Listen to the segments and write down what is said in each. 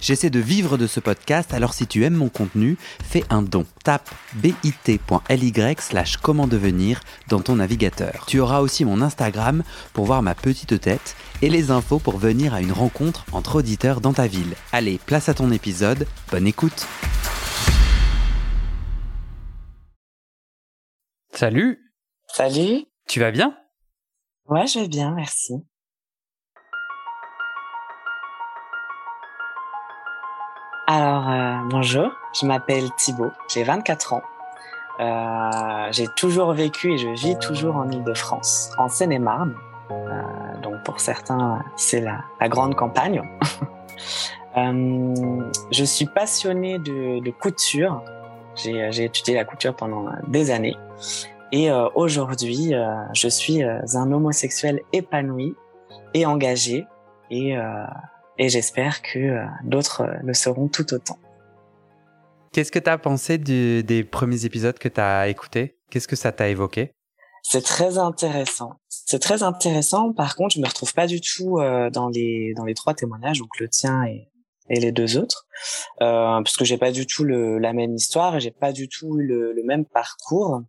J'essaie de vivre de ce podcast, alors si tu aimes mon contenu, fais un don. Tape bit.ly slash comment devenir dans ton navigateur. Tu auras aussi mon Instagram pour voir ma petite tête et les infos pour venir à une rencontre entre auditeurs dans ta ville. Allez, place à ton épisode, bonne écoute Salut Salut Tu vas bien? Ouais, je vais bien, merci. Alors, euh, bonjour, je m'appelle Thibaut, j'ai 24 ans. Euh, j'ai toujours vécu et je vis toujours en Ile-de-France, en Seine-et-Marne. Euh, donc pour certains, c'est la, la, grande campagne. euh, je suis passionnée de, de couture. J'ai étudié la couture pendant des années. Et euh, aujourd'hui, euh, je suis un homosexuel épanoui et engagé. Et et j'espère que euh, d'autres euh, le seront tout autant. Qu'est-ce que tu as pensé du, des premiers épisodes que tu as écoutés? Qu'est-ce que ça t'a évoqué? C'est très intéressant. C'est très intéressant. Par contre, je me retrouve pas du tout euh, dans les dans les trois témoignages, donc le tien et, et les deux autres, euh, parce que j'ai pas du tout le, la même histoire et j'ai pas du tout eu le, le même parcours.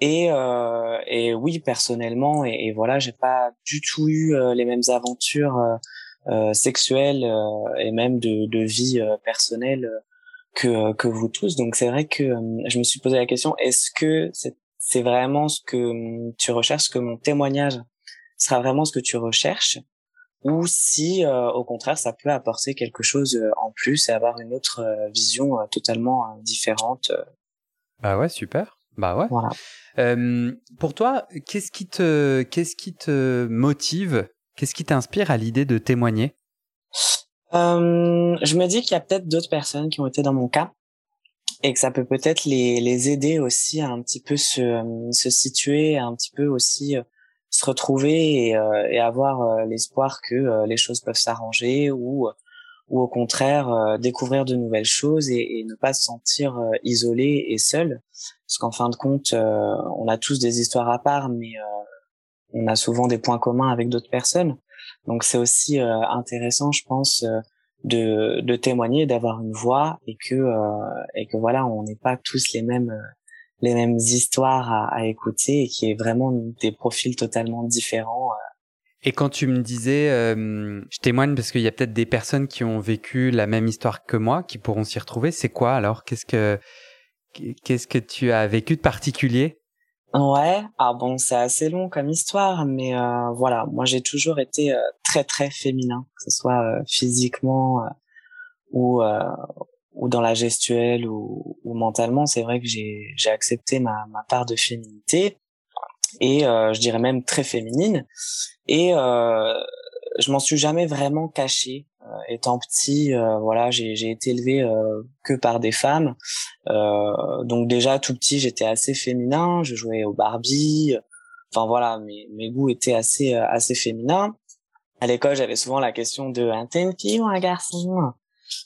Et, euh, et oui, personnellement, et, et voilà, j'ai pas du tout eu les mêmes aventures euh, sexuelle euh, et même de, de vie euh, personnelle que, que vous tous. Donc c'est vrai que je me suis posé la question, est-ce que c'est vraiment ce que tu recherches, que mon témoignage sera vraiment ce que tu recherches ou si au contraire ça peut apporter quelque chose en plus et avoir une autre vision totalement différente. Bah ouais, super. Bah ouais. Voilà. Euh, pour toi, qu'est-ce qui te qu'est-ce qui te motive Qu'est-ce qui t'inspire à l'idée de témoigner? Euh, Je me dis qu'il y a peut-être d'autres personnes qui ont été dans mon cas et que ça peut peut-être les, aider aussi à un petit peu se, se situer, à un petit peu aussi euh, se retrouver et, euh, avoir euh, l'espoir que les choses peuvent s'arranger ou ou au contraire découvrir de nouvelles choses et, et, ne pas se sentir isolé et seul. Parce qu'en fin de compte on a tous des histoires à part mais on a souvent des points communs avec d'autres personnes. Donc c'est aussi euh, intéressant, je pense, euh, de, de témoigner, d'avoir une voix et que euh, et que voilà, on n'est pas tous les mêmes les mêmes histoires à, à écouter et qui est vraiment des profils totalement différents. Et quand tu me disais, je témoigne parce qu'il y a peut-être des personnes qui ont vécu la même histoire que moi, qui pourront s'y retrouver. C'est quoi alors? Qu'est-ce que qu'est-ce que tu as vécu de particulier? Ouais, ah bon, c'est assez long comme histoire, mais euh, voilà, moi j'ai toujours été euh, très très féminin, que ce soit euh, physiquement euh, ou ou dans la gestuelle ou, ou mentalement. C'est vrai que j'ai j'ai accepté ma ma part de féminité et je dirais même très féminine. Et je m'en suis jamais vraiment cachée. euh, étant petit, euh, voilà, j'ai été élevé euh, que par des femmes. donc déjà tout petit, j'étais assez féminin. Je jouais au Barbie. Enfin voilà, mes, mes goûts étaient assez assez féminins. À l'école, j'avais souvent la question de un t'es une fille ou un garçon?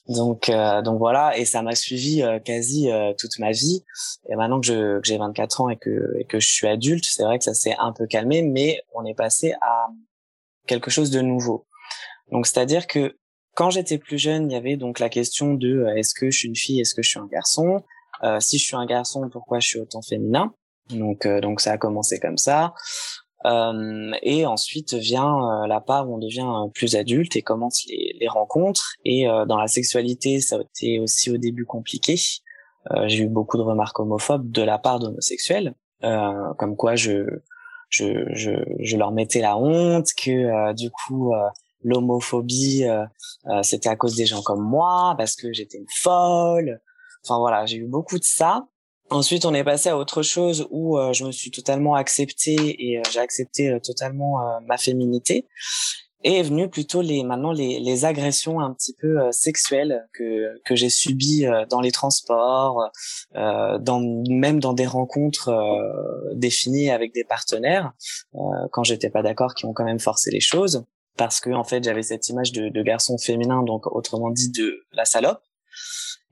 Donc donc voilà et ça m'a suivi quasi toute ma vie et maintenant que j'ai 24 ans et que et que je suis adulte c'est vrai que ça s'est un peu calmé mais on est passé à quelque chose de nouveau donc c'est-à-dire que quand j'étais plus jeune, il y avait donc la question de euh, est-ce que je suis une fille, est-ce que je suis un garçon? Euh, Si je suis un garçon, pourquoi je suis autant féminin? Donc euh, donc ça a commencé comme ça. Euh, et ensuite vient la part où on devient plus adulte et commence les, les rencontres. Et dans la sexualité, ça a été aussi au début compliqué. J'ai eu beaucoup de remarques homophobes de la part d'homosexuels, comme quoi je, je, je, je, leur mettais la honte, que du coup euh, euh, c'était à cause des gens comme moi, parce que j'étais une folle. Enfin voilà, j'ai eu beaucoup de ça. Ensuite, on est passé à autre chose où euh, je me suis totalement acceptée et j'ai accepté totalement ma féminité. Et est venu plutôt les maintenant les, les agressions un petit peu sexuelles que que j'ai subies dans les transports, dans même dans des rencontres définies avec des partenaires quand j'étais pas d'accord, qui ont quand même forcé les choses. Parce que en fait j'avais cette image de, de, garçon féminin, donc autrement dit de la salope.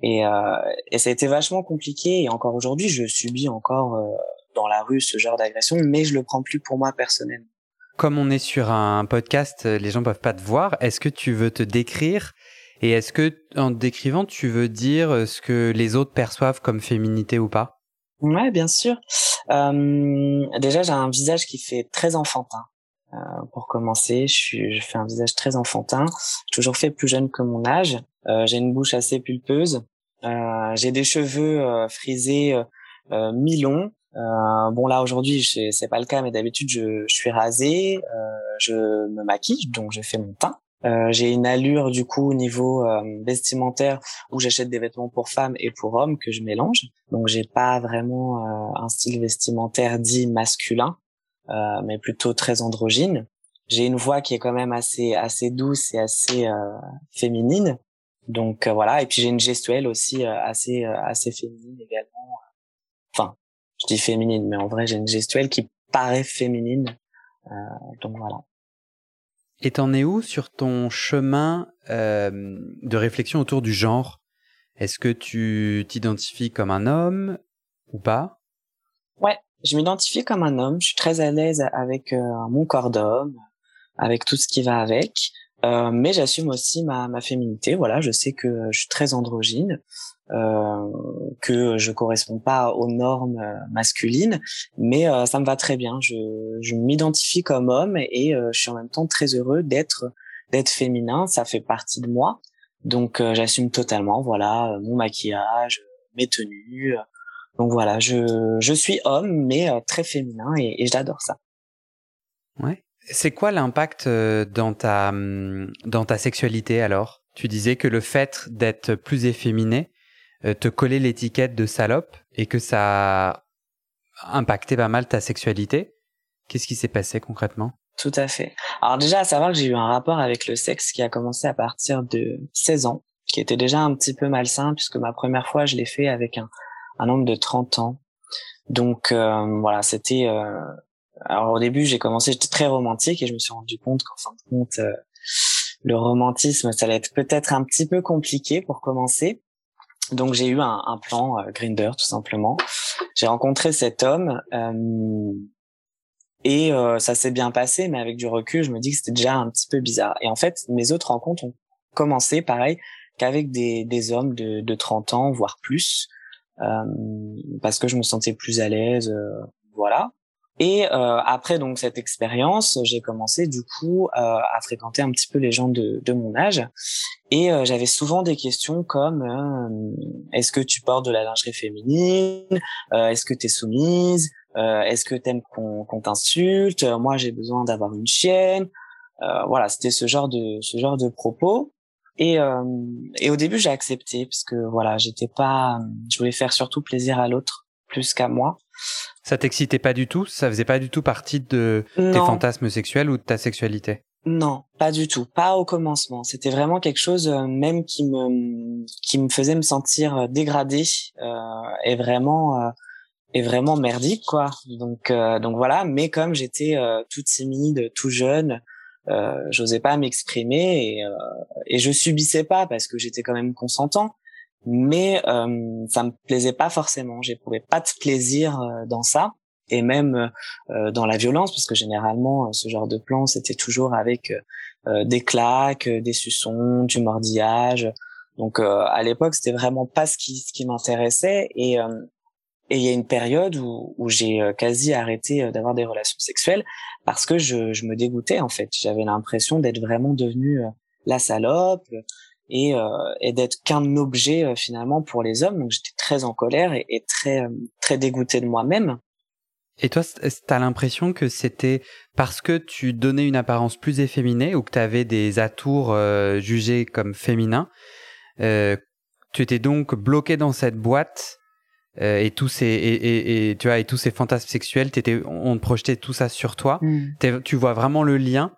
Et, euh, et ça a été vachement compliqué. Et encore aujourd'hui, je subis encore euh, dans la rue ce genre d'agression, mais je le prends plus pour moi personnellement. Comme on est sur un podcast, les gens peuvent pas te voir. Est-ce que tu veux te décrire? Et est-ce que en te décrivant, tu veux dire ce que les autres perçoivent comme féminité ou pas? Ouais, bien sûr. Euh, déjà, j'ai un visage qui fait très enfantin. Euh, pour commencer, je, suis, je fais un visage très enfantin. Toujours fait plus jeune que mon âge. Euh, j'ai une bouche assez pulpeuse. Euh, j'ai des cheveux euh, frisés euh, mi-longs. bon là aujourd'hui c'est pas le cas, mais d'habitude je, suis rasé, je me maquille, donc je fais mon teint. J'ai une allure du coup au niveau vestimentaire où j'achète des vêtements pour femmes et pour hommes que je mélange. Donc j'ai pas vraiment un style vestimentaire dit masculin, euh, mais plutôt très androgyne. J'ai une voix qui est quand même assez assez douce et assez féminine. Donc voilà. Et puis j'ai une gestuelle aussi assez assez féminine également. Enfin, je dis féminine, mais en vrai j'ai une gestuelle qui paraît féminine. donc voilà. Et t'en es où sur ton chemin euh, de réflexion autour du genre? Est-ce que tu t'identifies comme un homme ou pas? Ouais, je m'identifie comme un homme. Je suis très à l'aise avec euh, mon corps d'homme, avec tout ce qui va avec. Euh, mais j'assume aussi ma, ma féminité. Voilà, je sais que je suis très androgyne, euh, que je corresponds pas aux normes euh, masculines, mais euh, ça me va très bien. Je, je m'identifie comme homme et euh, je suis en même temps très heureux d'être d'être féminin. Ça fait partie de moi, donc j'assume totalement. Voilà, mon maquillage, mes tenues. Donc voilà, je je suis homme mais très féminin et, et j'adore ça. Ouais. C'est quoi l'impact euh, dans ta, hum, dans ta sexualité alors? Tu disais que le fait d'être plus efféminé euh, te collait l'étiquette de salope et que ça a impacté pas mal ta sexualité. Qu'est-ce qui s'est passé concrètement? Tout à fait. Alors déjà, à savoir que j'ai eu un rapport avec le sexe qui a commencé à partir de 16 ans, qui était déjà un petit peu malsain puisque ma première fois, je l'ai fait avec un, un homme de 30 ans. Donc euh, voilà, c'était alors au début, j'ai commencé, j'étais très romantique et je me suis rendu compte qu'en fin de compte, euh, le romantisme, ça allait être peut-être un petit peu compliqué pour commencer. Donc j'ai eu un, un plan euh, Grinder tout simplement. J'ai rencontré cet homme euh, et euh, ça s'est bien passé, mais avec du recul, je me dis que c'était déjà un petit peu bizarre. Et en fait, mes autres rencontres ont commencé pareil qu'avec des, des hommes de, de 30 ans, voire plus, parce que je me sentais plus à l'aise, voilà. Et euh, après donc cette expérience, j'ai commencé du coup euh, à fréquenter un petit peu les gens de, de mon âge, et euh, j'avais souvent des questions comme euh, est-ce que tu portes de la lingerie féminine, euh, est-ce que tu es soumise, est-ce que t'aimes qu'on qu'on t'insulte, moi j'ai besoin d'avoir une chienne, voilà c'était ce genre de ce genre de propos. Et, et au début j'ai accepté parce que voilà j'étais pas, je voulais faire surtout plaisir à l'autre plus qu'à moi. Ça t'excitait pas du tout? Ça faisait pas du tout partie de tes fantasmes sexuels ou de ta sexualité? Non, pas du tout. Pas au commencement. C'était vraiment quelque chose euh, même qui me qui me faisait me sentir euh, dégradée euh, et vraiment euh, et vraiment merdique quoi. Donc euh, donc voilà. Mais comme j'étais euh, toute timide, tout jeune. Euh, j'osais pas m'exprimer et, et je subissais pas parce que j'étais quand même consentant mais euh, ça me plaisait pas forcément. J'éprouvais pas de plaisir euh, dans ça et même euh, dans la violence, parce que généralement ce genre de plan c'était toujours avec des claques, des suçons, du mordillage. Donc à l'époque c'était vraiment pas ce qui ce qui m'intéressait et et il y a une période où, où j'ai quasi arrêté d'avoir des relations sexuelles parce que je, je me dégoûtais en fait. J'avais l'impression d'être vraiment devenue la salope, et, euh, et d'être qu'un objet euh, finalement pour les hommes. Donc j'étais très en colère et, très euh, très dégoûté de moi-même. Et toi, t'as l'impression que c'était parce que tu donnais une apparence plus efféminée ou que tu avais des atours euh, jugés comme féminins, euh, tu étais donc bloqué dans cette boîte euh, et tous ces et, et, et, tu vois et tous ces fantasmes sexuels, t'étais, on projetait tout ça sur toi. Mm. Tu vois vraiment le lien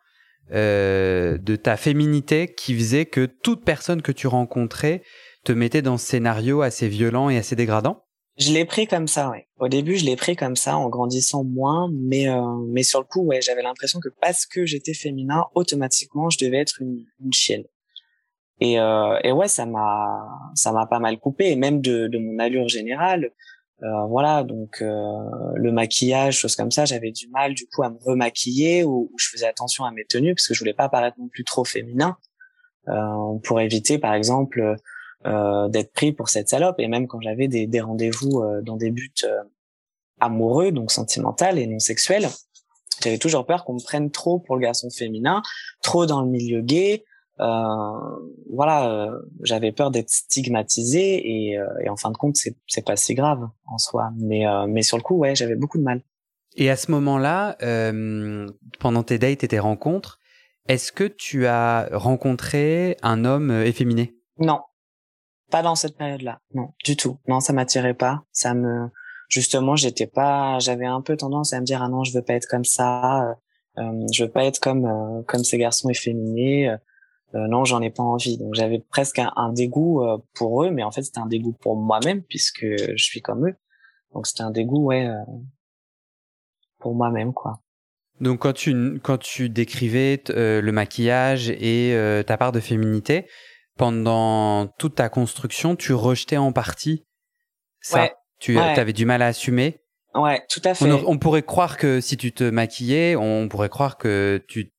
euh, de ta féminité qui faisait que toute personne que tu rencontrais te mettait dans ce scénario assez violent et assez dégradant? Je l'ai pris comme ça, ouais. Au début, je l'ai pris comme ça, en grandissant moins, mais euh, mais sur le coup, ouais, j'avais l'impression que parce que j'étais féminin, automatiquement, je devais être une, une chienne. Et euh, et ouais, ça m'a ça m'a pas mal coupé, et même de de mon allure générale. Euh, voilà, donc euh, le maquillage, choses comme ça, j'avais du mal du coup à me remaquiller ou, je faisais attention à mes tenues parce que je voulais pas paraître non plus trop féminin euh, pour éviter, par exemple euh, d'être pris pour cette salope. Et même quand j'avais des, des rendez-vous euh, dans des buts amoureux, donc sentimental et non sexuels, j'avais toujours peur qu'on me prenne trop pour le garçon féminin, trop dans le milieu gay. Euh, voilà, j'avais peur d'être stigmatisé et, et, en fin de compte, c'est c'est pas si grave en soi. Mais mais sur le coup, ouais, j'avais beaucoup de mal. Et à ce moment-là, pendant tes dates et tes rencontres, est-ce que tu as rencontré un homme efféminé? Non, pas dans cette période-là, non, du tout. Non, ça m'attirait pas. Ça me, justement, j'étais pas, j'avais un peu tendance à me dire ah non, je veux pas être comme ça, euh, euh je veux pas être comme euh, comme ces garçons efféminés. Euh, euh non, j'en ai pas envie. Donc j'avais presque un, un dégoût pour eux, mais en fait c'était un dégoût pour moi-même puisque je suis comme eux. Donc c'était un dégoût, ouais, pour moi-même, quoi. Donc quand tu quand tu décrivais le maquillage et ta part de féminité, pendant toute ta construction, tu rejetais en partie ça? Tu avais du mal à assumer? Ouais, tout à fait. On, pourrait croire que si tu te maquillais, on pourrait croire que tu,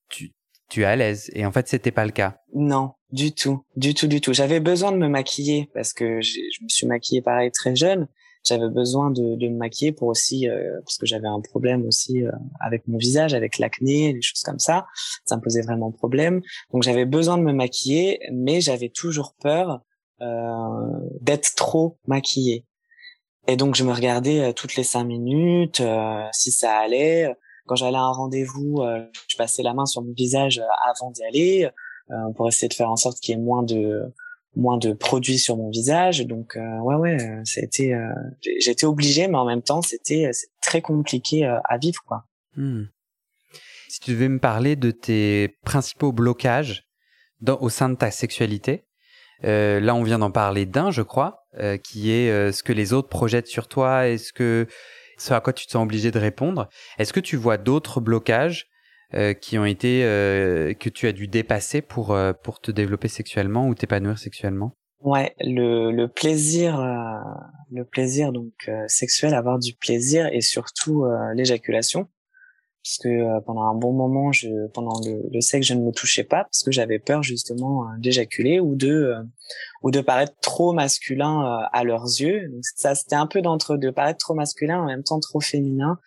tu, es à l'aise. Et en fait, c'était pas le cas. Non, du tout, du tout, du tout. J'avais besoin de me maquiller parce que je me suis maquillée pareil très jeune j'avais besoin de, me maquiller pour aussi euh, parce que j'avais un problème aussi euh, avec mon visage, avec l'acné, des choses comme ça. Ça me posait vraiment problème. Donc j'avais besoin de me maquiller, mais j'avais toujours peur euh, d'être trop maquillée. Et donc je me regardais toutes les cinq minutes si ça allait. Quand j'allais à un rendez-vous, je passais la main sur mon visage avant d'y aller pour essayer de faire en sorte qu'il y ait moins de moins de produits sur mon visage donc euh, ouais ouais c'était euh, j'étais obligé mais en même temps c'était euh, très compliqué à vivre quoi hmm. si tu devais me parler de tes principaux blocages au sein de ta sexualité là on vient d'en parler d'un je crois qui est ce que les autres projettent sur toi est ce que à quoi tu te sens obligé de répondre. Est-ce que tu vois d'autres blocages euh, qui ont été euh, que tu as dû dépasser pour euh, pour te développer sexuellement ou t'épanouir sexuellement? Ouais, le, le plaisir, le plaisir donc sexuel, avoir du plaisir et surtout l'éjaculation, parce que pendant un bon moment, je, pendant le, le, sexe, je ne me touchais pas parce que j'avais peur justement d'éjaculer ou de ou de paraître trop masculin à leurs yeux. Ça, c'était un peu d'entre de paraître trop masculin en même temps trop féminin.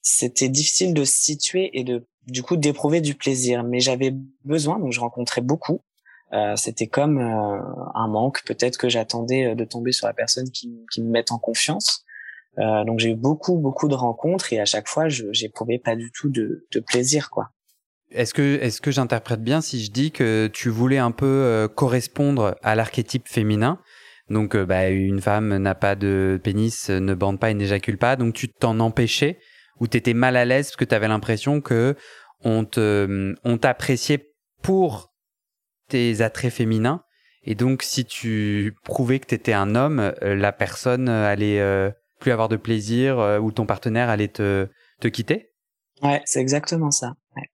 C'était difficile de se situer et de du coup d'éprouver du plaisir. Mais j'avais besoin, donc je rencontrais beaucoup. Euh, c'était comme euh, un manque, peut-être que j'attendais euh, de tomber sur la personne qui, qui me mette en confiance. Euh, donc j'ai eu beaucoup beaucoup de rencontres et à chaque fois j'éprouvais pas du tout de, de plaisir quoi. Est-ce que est-ce que j'interprète bien si je dis que tu voulais un peu euh, correspondre à l'archétype féminin? Donc bah, une femme n'a pas de pénis, ne bande pas et n'éjacule pas, donc tu t'en empêchais où tu étais mal à l'aise parce que tu avais l'impression que on te on t'appréciait pour tes attraits féminins. Et donc si tu prouvais que tu étais un homme, euh, la personne allait euh, plus avoir de plaisir euh, ou ton partenaire allait te te quitter? Ouais, c'est exactement ça. Ouais.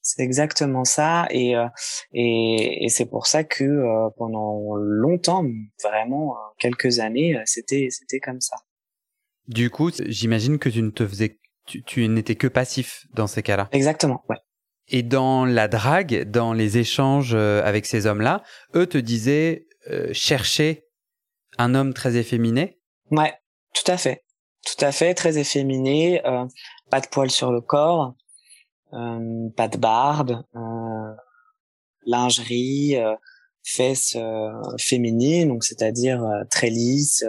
C'est exactement ça et et, et c'est pour ça que pendant longtemps, vraiment quelques années, c'était c'était comme ça. Du coup, j'imagine que tu ne te faisais, tu, n'étais que passif dans ces cas-là? Exactement, ouais. Et dans la drague, dans les échanges euh, avec ces hommes-là, eux te disaient euh, chercher un homme très efféminé? Ouais, tout à fait, tout à fait, très efféminé, euh, pas de poils sur le corps, euh, pas de barbe, euh, lingerie, fesses féminines, donc c'est-à-dire très lisses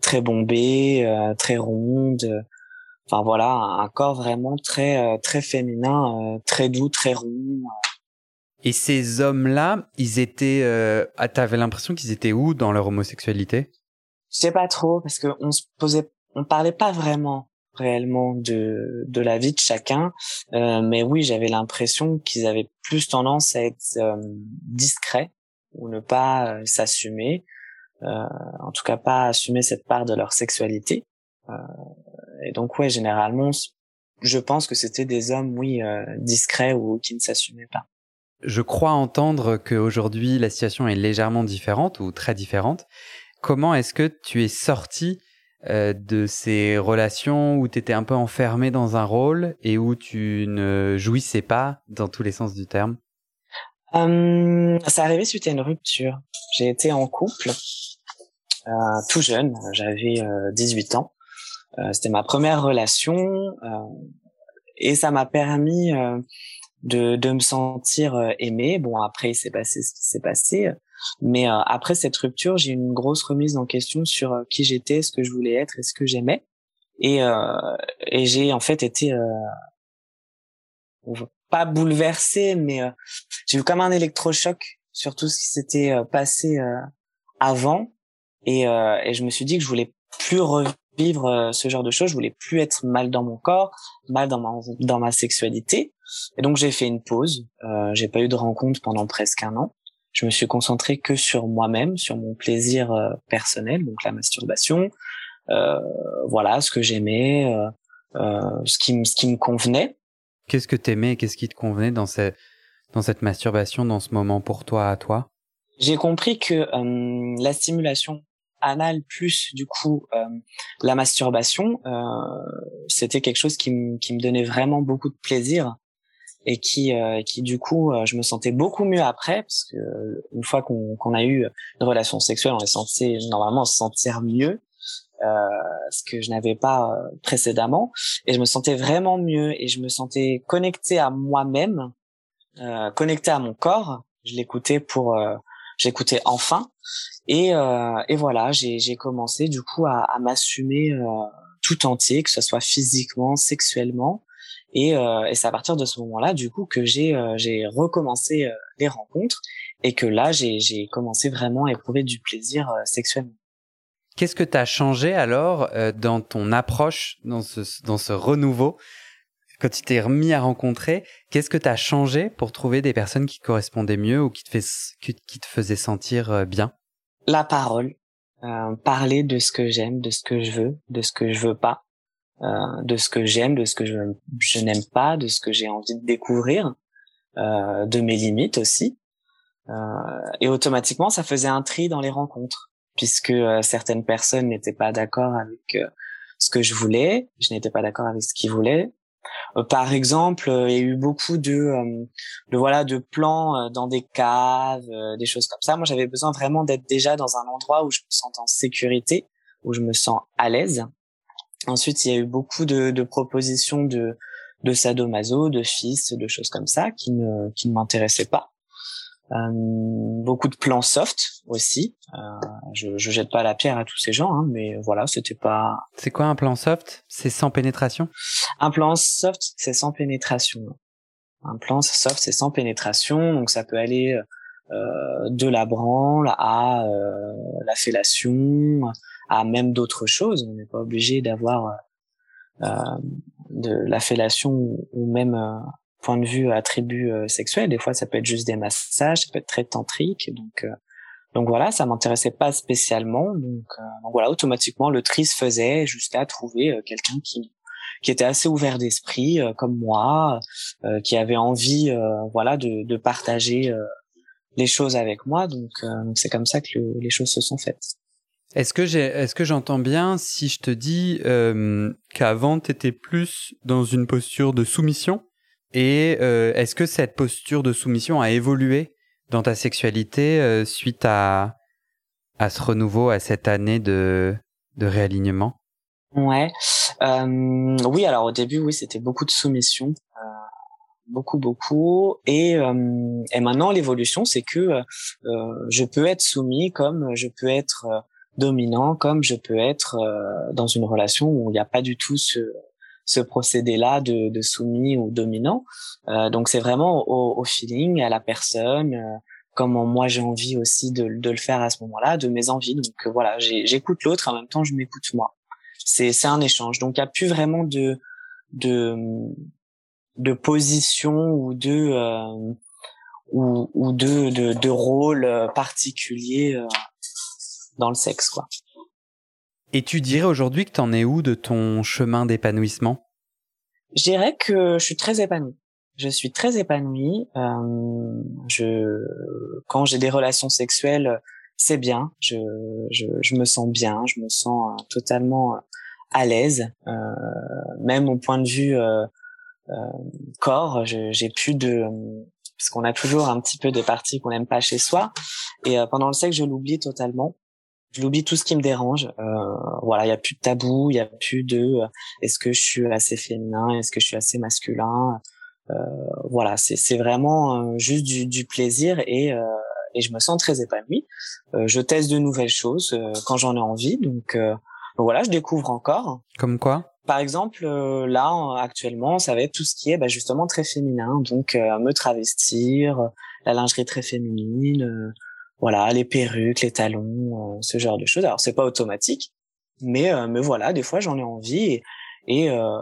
très bombée, euh, très ronde. Enfin voilà, un corps vraiment très très féminin, très doux, très rond. Et ces hommes-là, ils étaient, euh, t'avais l'impression qu'ils étaient où dans leur homosexualité? Je sais pas trop parce que on se posait, on parlait pas vraiment réellement de de la vie de chacun, euh, mais oui, j'avais l'impression qu'ils avaient plus tendance à être discrets ou ne pas s'assumer, en tout cas pas assumer cette part de leur sexualité. et donc ouais, généralement, je pense que c'était des hommes, oui, discrets ou qui ne s'assumaient pas. Je crois entendre qu'aujourd'hui la situation est légèrement différente ou très différente. Comment est-ce que tu es sorti euh, de ces relations où tu étais un peu enfermé dans un rôle et où tu ne jouissais pas dans tous les sens du terme? Euh, Ça arrivé suite à une rupture. J'ai été en couple euh, tout jeune, j'avais 18 ans. C'était ma première relation et ça m'a permis de, de me sentir aimé. Bon, après, il s'est passé ce qui s'est passé. Mais euh, après cette rupture, j'ai eu une grosse remise en question sur euh, qui j'étais, ce que je voulais être et ce que j'aimais. Et, euh, et j'ai en fait été pas bouleversée, mais j'ai eu comme un électrochoc sur tout ce qui s'était passé avant. Et, et je me suis dit que je voulais plus revivre ce genre de choses. Je voulais plus être mal dans mon corps, mal dans ma dans ma sexualité. Et donc j'ai fait une pause. Euh, j'ai pas eu de rencontre pendant presque un an je me suis concentré que sur moi-même, sur mon plaisir euh, personnel, donc la masturbation, euh, voilà, ce que j'aimais, euh, euh, ce qui me ce qui me convenait. Qu'est-ce que t'aimais et qu'est-ce qui te convenait dans cette dans cette masturbation, dans ce moment pour toi à toi? J'ai compris que la stimulation anale plus du coup la masturbation, c'était quelque chose qui me qui me donnait vraiment beaucoup de plaisir et qui euh, qui du coup euh, je me sentais beaucoup mieux après parce que euh, une fois qu'on qu'on a eu une relation sexuelle on est censé normalement se sentir mieux euh, ce que je n'avais pas précédemment. Et je me sentais vraiment mieux et je me sentais connecté à moi-même euh, connecté à mon corps. Je l'écoutais pour j'écoutais enfin. Et et voilà j'ai j'ai commencé du coup à, à m'assumer tout entier que ce soit physiquement sexuellement et, euh, et c'est à partir de ce moment-là, du coup, que j'ai euh, j'ai recommencé euh, les rencontres et que là, j'ai commencé vraiment à éprouver du plaisir euh, sexuellement. Qu'est-ce que tu as changé alors dans ton approche, dans ce, dans ce renouveau? Quand tu t'es remis à rencontrer, qu'est-ce que tu as changé pour trouver des personnes qui correspondaient mieux ou qui te, fait, qui, qui te faisaient sentir bien? La parole. parler de ce que j'aime, de ce que je veux, de ce que je veux pas. Euh, de ce que j'aime, de ce que je, je n'aime pas, de ce que j'ai envie de découvrir, euh, de mes limites aussi. Euh, et automatiquement, ça faisait un tri dans les rencontres, puisque certaines personnes n'étaient pas d'accord avec ce que je voulais, je n'étais pas d'accord avec ce qu'ils voulaient. par exemple, il y a eu beaucoup de, de voilà de plans dans des caves, des choses comme ça. Moi, j'avais besoin vraiment d'être déjà dans un endroit où je me sens en sécurité, où je me sens à l'aise. Ensuite, il y a eu beaucoup de, de propositions de, de sadomaso, de fils, de choses comme ça qui ne, qui ne m'intéressaient pas. Euh, beaucoup de plans soft aussi. Euh, je, je jette pas la pierre à tous ces gens, hein, mais voilà, c'était pas. C'est quoi un plan soft? C'est sans pénétration? Un plan soft, c'est sans pénétration. Un plan soft, c'est sans pénétration, donc ça peut aller euh, de la branle à euh, la fellation, à même d'autres choses. On n'est pas obligé d'avoir euh, de la fellation ou même euh, point de vue attribut euh, sexuel. Des fois, ça peut être juste des massages, ça peut être très tantrique. Donc, euh, donc voilà, ça m'intéressait pas spécialement. Donc, donc, voilà, automatiquement, le tri se faisait jusqu'à trouver quelqu'un qui qui était assez ouvert d'esprit comme moi, qui avait envie, voilà, de, de partager les choses avec moi. Donc c'est comme ça que les choses se sont faites. Est-ce que j'ai, est-ce que j'entends bien si je te dis euh, qu'avant tu étais plus dans une posture de soumission? Et euh, est-ce que cette posture de soumission a évolué dans ta sexualité euh, suite à à ce renouveau, à cette année de de réalignement? Ouais, euh, oui. Alors au début, oui, c'était beaucoup de soumission, beaucoup, beaucoup, et et maintenant l'évolution, c'est que je peux être soumis comme je peux être dominant comme je peux être euh, dans une relation où il n'y a pas du tout ce, ce procédé-là de, de, soumis ou dominant. Euh, donc c'est vraiment au, au, feeling, à la personne, euh, comment moi j'ai envie aussi de, de, le faire à ce moment-là, de mes envies. Donc euh, voilà, j'écoute l'autre, en même temps je m'écoute moi. C'est un échange. Donc il n'y a plus vraiment de de de position ou de ou, ou de, de, de rôle particulier dans le sexe, quoi. Et tu dirais aujourd'hui que tu en es où de ton chemin d'épanouissement? Je dirais que je suis très épanouie. Je suis très épanouie. Euh, je, quand j'ai des relations sexuelles, c'est bien. Je, je, je, me sens bien. Je me sens euh, totalement euh, à l'aise. Euh, même au point de vue corps, j'ai plus de parce qu'on a toujours un petit peu des parties qu'on n'aime pas chez soi. Et pendant le sexe, je l'oublie totalement je l'oublie tout ce qui me dérange. Euh, voilà, il y a plus de tabou, il y a plus de euh, est-ce que je suis assez féminin, est-ce que je suis assez masculin? Euh, voilà, c'est c'est vraiment euh, juste du, du, plaisir et euh, et je me sens très épanouie. je teste de nouvelles choses quand j'en ai envie, donc voilà, je découvre encore. Comme quoi? Par exemple, là actuellement, ça va être tout ce qui est bah, justement très féminin, donc me travestir, la lingerie très féminine voilà, les perruques, les talons, euh, ce genre de choses. Alors c'est pas automatique, mais euh, mais voilà, des fois j'en ai envie et et, euh,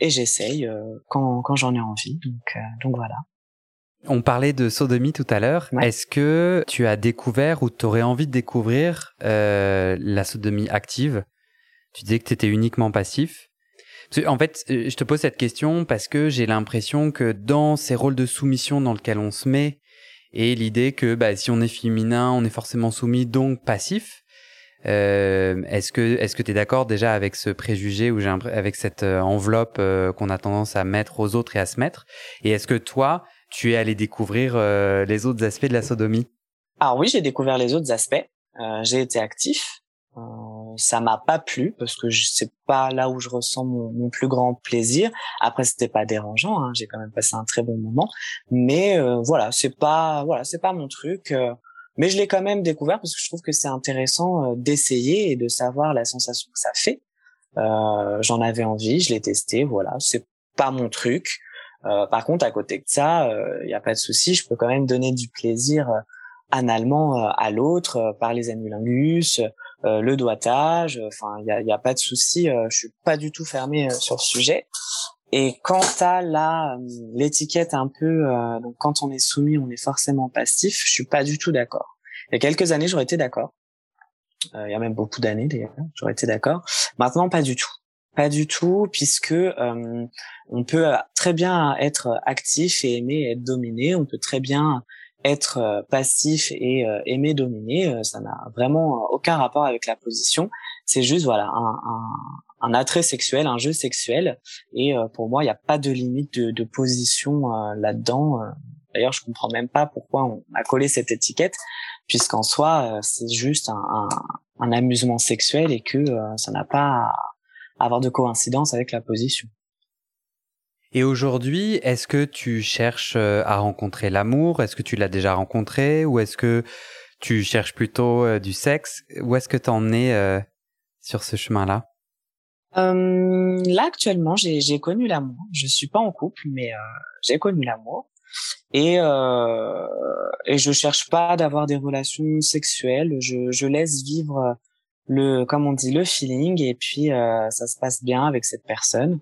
et j'essaye quand quand j'en ai envie. Donc donc voilà. On parlait de sodomie tout à l'heure. Est-ce que tu as découvert ou tu aurais envie de découvrir la sodomie active? Tu disais que tu étais uniquement passif. En fait, je te pose cette question parce que j'ai l'impression que dans ces rôles de soumission dans lesquels on se met, et l'idée que bah, si on est féminin, on est forcément soumis, donc passif. Euh, est-ce que est-ce que tu es d'accord déjà avec ce préjugé ou avec cette euh, enveloppe euh, qu'on a tendance à mettre aux autres et à se mettre? Et est-ce que toi, tu es allé découvrir euh, les autres aspects de la sodomie? Ah oui, j'ai découvert les autres aspects. j'ai été actif. Euh, ça m'a pas plu parce que c'est pas là où je ressens mon, plus grand plaisir. Après, c'était pas dérangeant. Hein, j'ai quand même passé un très bon moment. Mais euh, voilà, c'est pas voilà, c'est pas mon truc. Euh, mais je l'ai quand même découvert parce que je trouve que c'est intéressant d'essayer et de savoir la sensation que ça fait. J'en avais envie, je l'ai testé. Voilà, c'est pas mon truc. par contre, à côté de ça, il y a pas de souci. Je peux quand même donner du plaisir analement à l'autre par les annulingus euh, le doigtage. Enfin, il y a, y a, pas de souci. Euh, je suis pas du tout fermé euh, sur le sujet. Et quant à la l'étiquette un peu, donc quand on est soumis, on est forcément passif. Je suis pas du tout d'accord. Il y a quelques années, j'aurais été d'accord. il y a même beaucoup d'années d'ailleurs, j'aurais été d'accord. Maintenant, pas du tout. Pas du tout, puisque on peut très bien être actif et aimer être dominé. On peut très bien être euh, passif et euh, aimer dominer, euh, ça n'a vraiment aucun rapport avec la position. C'est juste voilà un, un, un, attrait sexuel, un jeu sexuel. Et pour moi, il n'y a pas de limite de, de position là-dedans. D'ailleurs, je comprends même pas pourquoi on a collé cette étiquette, puisqu'en soi, c'est juste un, un, amusement sexuel et que ça n'a pas à avoir de coïncidence avec la position. Et aujourd'hui, est-ce que tu cherches euh, à rencontrer l'amour? Est-ce que tu l'as déjà rencontré? Ou est-ce que tu cherches plutôt euh, du sexe? Où est-ce que tu en es euh, sur ce chemin-là? Euh, Là, actuellement, j'ai connu l'amour. Je suis pas en couple, mais j'ai connu l'amour. Et, et je cherche pas d'avoir des relations sexuelles. Je, je laisse vivre le, comme on dit, le feeling. Et puis, ça se passe bien avec cette personne.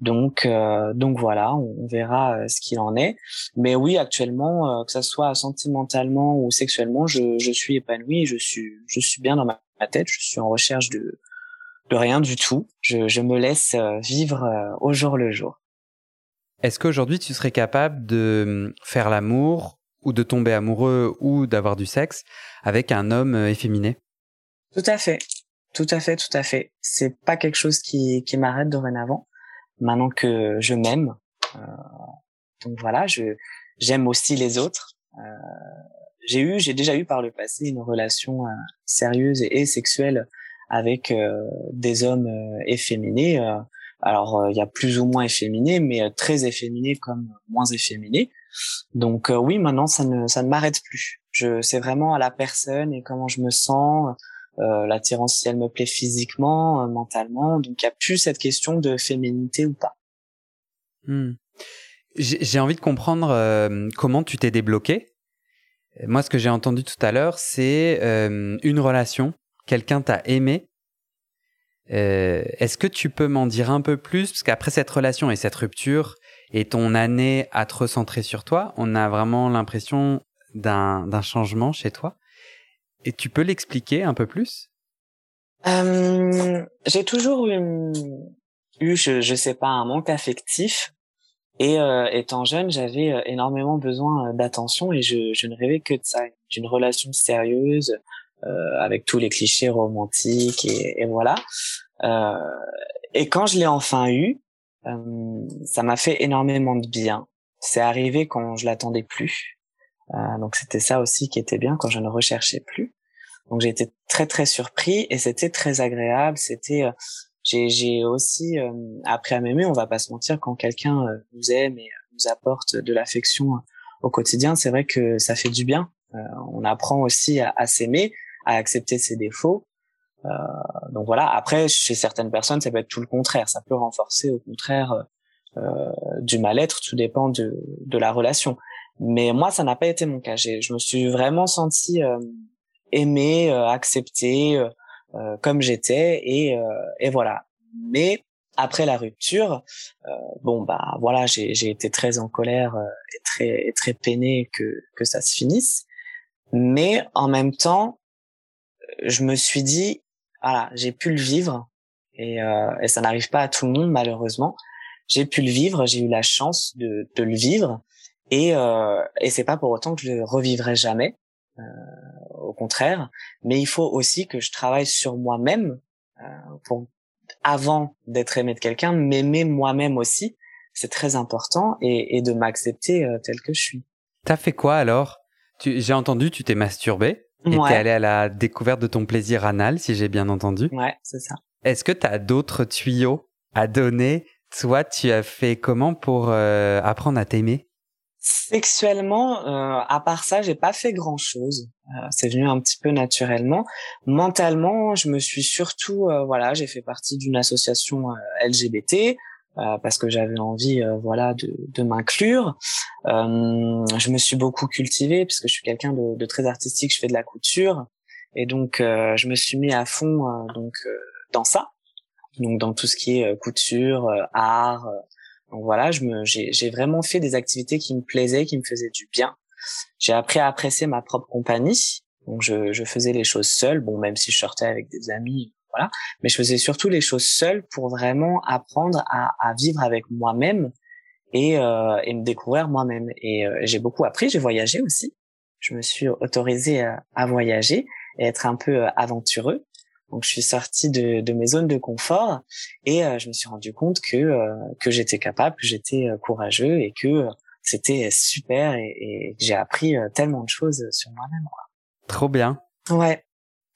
Donc, euh, donc voilà, on, verra euh, ce qu'il en est. Mais oui, actuellement, euh, que ça soit sentimentalement ou sexuellement, je, je suis épanoui, je suis, je suis bien dans ma, tête. Je suis en recherche de, de rien du tout. Je, je me laisse vivre au jour le jour. Est-ce qu'aujourd'hui tu serais capable de hum, faire l'amour ou de tomber amoureux ou d'avoir du sexe avec un homme efféminé? Tout à fait, tout à fait, tout à fait. C'est pas quelque chose qui, qui m'arrête dorénavant maintenant que je m'aime. Euh, donc voilà, je j'aime aussi les autres. Euh, j'ai eu, j'ai déjà eu par le passé une relation euh, sérieuse et, sexuelle avec des hommes efféminés. alors il y a plus ou moins efféminés, mais très efféminés comme moins efféminés. Donc oui, maintenant ça ne ça ne m'arrête plus. Je c'est vraiment à la personne et comment je me sens, euh, l'attirance si elle me plaît physiquement, euh, mentalement. Donc il y a plus cette question de féminité ou pas. Hmm. J'ai envie de comprendre euh, comment tu t'es débloqué. Moi, ce que j'ai entendu tout à l'heure, c'est une relation, quelqu'un t'a aimé. Est-ce que tu peux m'en dire un peu plus? Parce qu'après cette relation et cette rupture et ton année à te recentrer sur toi, on a vraiment l'impression d'un changement chez toi. Et tu peux l'expliquer un peu plus? Euh, J'ai toujours eu, je, je sais pas, un manque affectif. Et euh, étant jeune, j'avais euh, énormément besoin euh, d'attention et je, je ne rêvais que de ça, d'une relation sérieuse, euh, avec tous les clichés romantiques et, et voilà. Euh, et quand je l'ai enfin eu, ça m'a fait énormément de bien. C'est arrivé quand je l'attendais plus. Euh, donc c'était ça aussi qui était bien quand je ne recherchais plus. Donc j'ai été très très surpris et c'était très agréable. C'était euh, j'ai aussi euh, appris à m'aimer. On va pas se mentir quand quelqu'un nous aime et nous apporte de l'affection au quotidien, c'est vrai que ça fait du bien. on apprend aussi à, à s'aimer, à accepter ses défauts. Euh, donc voilà. Après, chez certaines personnes, ça peut être tout le contraire. Ça peut renforcer, au contraire, euh, du mal-être. Tout dépend de, de la relation. Mais moi, ça n'a pas été mon cas. Je me suis vraiment senti euh, aimé, euh, accepté euh, comme j'étais, et, et voilà. Mais après la rupture, bon bah voilà, j'ai été très en colère et très et très peiné que que ça se finisse. Mais en même temps, je me suis dit, voilà, j'ai pu le vivre et, euh, et ça n'arrive pas à tout le monde malheureusement. J'ai pu le vivre, j'ai eu la chance de, de le vivre et euh, et c'est pas pour autant que je le revivrai jamais. Euh, au contraire, mais il faut aussi que je travaille sur moi-même euh, pour avant d'être aimé de quelqu'un, m'aimer moi-même aussi. C'est très important et, et de m'accepter euh, tel que je suis. T'as fait quoi alors? J'ai entendu, tu t'es masturbé. Et t'es allé à la découverte de ton plaisir anal, si j'ai bien entendu. Ouais, c'est ça. Est-ce que tu as d'autres tuyaux à donner? Toi, tu as fait comment pour euh, apprendre à t'aimer? Sexuellement, euh, à part ça, j'ai pas fait grand-chose. Euh, c'est venu un petit peu naturellement. Mentalement, je me suis surtout, euh, voilà, j'ai fait partie d'une association euh, LGBT. Euh, parce que j'avais envie euh, voilà de, de m'inclure je me suis beaucoup cultivée puisque je suis quelqu'un de, de, très artistique je fais de la couture et donc je me suis mis à fond donc dans ça donc dans tout ce qui est couture art donc voilà je j'ai vraiment fait des activités qui me plaisaient qui me faisaient du bien j'ai appris à apprécier ma propre compagnie donc je, je faisais les choses seule bon même si je sortais avec des amis voilà. Mais je faisais surtout les choses seules pour vraiment apprendre à, à vivre avec moi-même et, euh, et me découvrir moi-même. Et euh, j'ai beaucoup appris. J'ai voyagé aussi. Je me suis autorisée à, à, voyager et être un peu euh, aventureux. Donc je suis sortie de, de mes zones de confort et euh, je me suis rendu compte que euh, que j'étais capable, que j'étais courageux et que c'était super et, et j'ai appris tellement de choses sur moi-même. Trop bien. Ouais.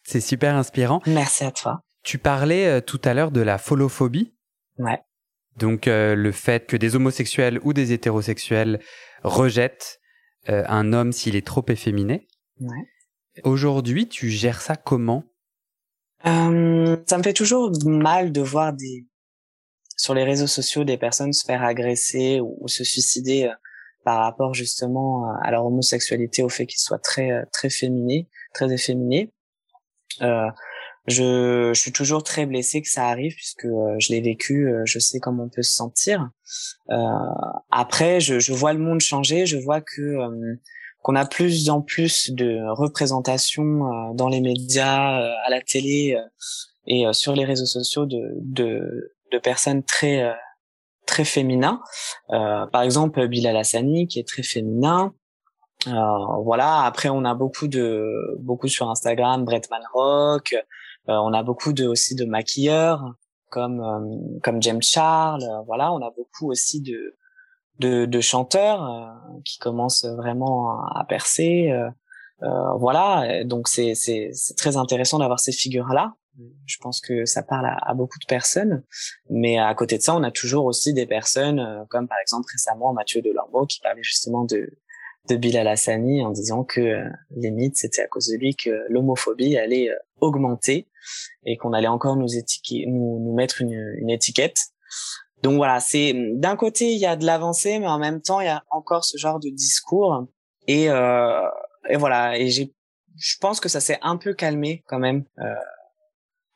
C'est super inspirant. Merci à toi. Tu parlais euh, tout à l'heure de la folophobie. Ouais. Donc euh, le fait que des homosexuels ou des hétérosexuels rejettent euh, un homme s'il est trop efféminé. Ouais. Aujourd'hui, tu gères ça comment? Euh, Ça me fait toujours mal de voir des sur les réseaux sociaux des personnes se faire agresser ou, se suicider euh, par rapport justement à leur homosexualité, au fait qu'ils soient très très féminés, très efféminés. Euh, je, je, suis toujours très blessée que ça arrive puisque euh, je l'ai vécu, euh, je sais comment on peut se sentir. Euh, après, je, je, vois le monde changer, je vois que euh, qu'on a plus en plus de représentation dans les médias, à la télé et sur les réseaux sociaux de, de, de personnes très très féminins. par exemple, Bilal Hassani qui est très féminin. Euh, voilà. Après, on a beaucoup de beaucoup sur Instagram, Bretman Rock. Euh, on a beaucoup de aussi de maquilleurs comme euh, comme James Charles. voilà, on a beaucoup aussi de de, de chanteurs qui commencent vraiment à percer. voilà, donc c'est très intéressant d'avoir ces figures là. Je pense que ça parle à, beaucoup de personnes, mais à côté de ça, on a toujours aussi des personnes comme par exemple récemment Mathieu Delormeau qui parlait justement de de Bilal Hassani en disant que euh, les mythes, c'était à cause de lui que l'homophobie allait euh, augmenter et qu'on allait encore nous, nous, nous mettre une, une étiquette. Donc voilà, c'est d'un côté il y a de l'avancée, mais en même temps il y a encore ce genre de discours et, euh, et voilà. Et j'ai, je pense que ça s'est un peu calmé quand même euh,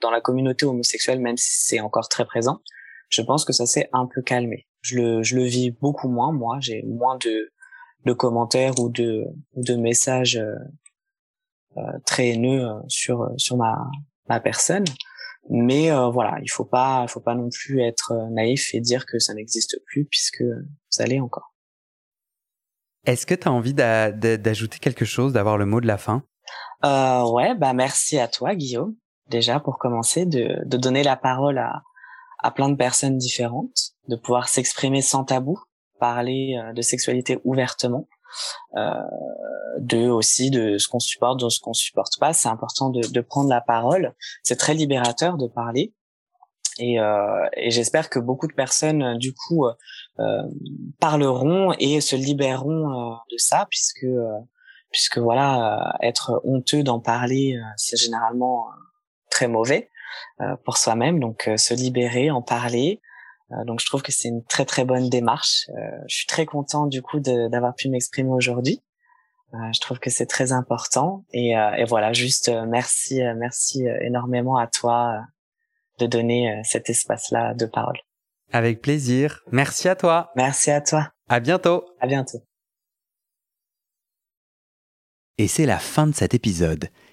dans la communauté homosexuelle, même si c'est encore très présent. Je pense que ça s'est un peu calmé. Je le, je le vis beaucoup moins. Moi, j'ai moins de de commentaires ou de, de messages euh, très haineux sur sur ma ma personne. Mais voilà, il faut pas, il faut pas non plus être naïf et dire que ça n'existe plus puisque ça l'est encore. Est-ce que tu as envie d'ajouter quelque chose, d'avoir le mot de la fin? Euh, Ouais, bah merci à toi, Guillaume, déjà pour commencer, de, de donner la parole à, à plein de personnes différentes, de pouvoir s'exprimer sans tabou, parler euh, de sexualité ouvertement, euh, de aussi de ce qu'on supporte, de ce qu'on supporte pas. C'est important de, prendre la parole. C'est très libérateur de parler. Et, euh, et j'espère que beaucoup de personnes, du coup, euh, parleront et se libéreront euh, de ça, puisque euh, puisque voilà, être honteux d'en parler, c'est généralement très mauvais pour soi-même. Donc, se libérer, en parler. Donc, je trouve que c'est une très très bonne démarche. je suis très content du coup d'avoir pu m'exprimer aujourd'hui. je trouve que c'est très important. Et, et voilà, juste merci, merci énormément à toi de donner euh, cet espace-là de parole. Avec plaisir. Merci à toi. Merci à toi. À bientôt. À bientôt. Et c'est la fin de cet épisode.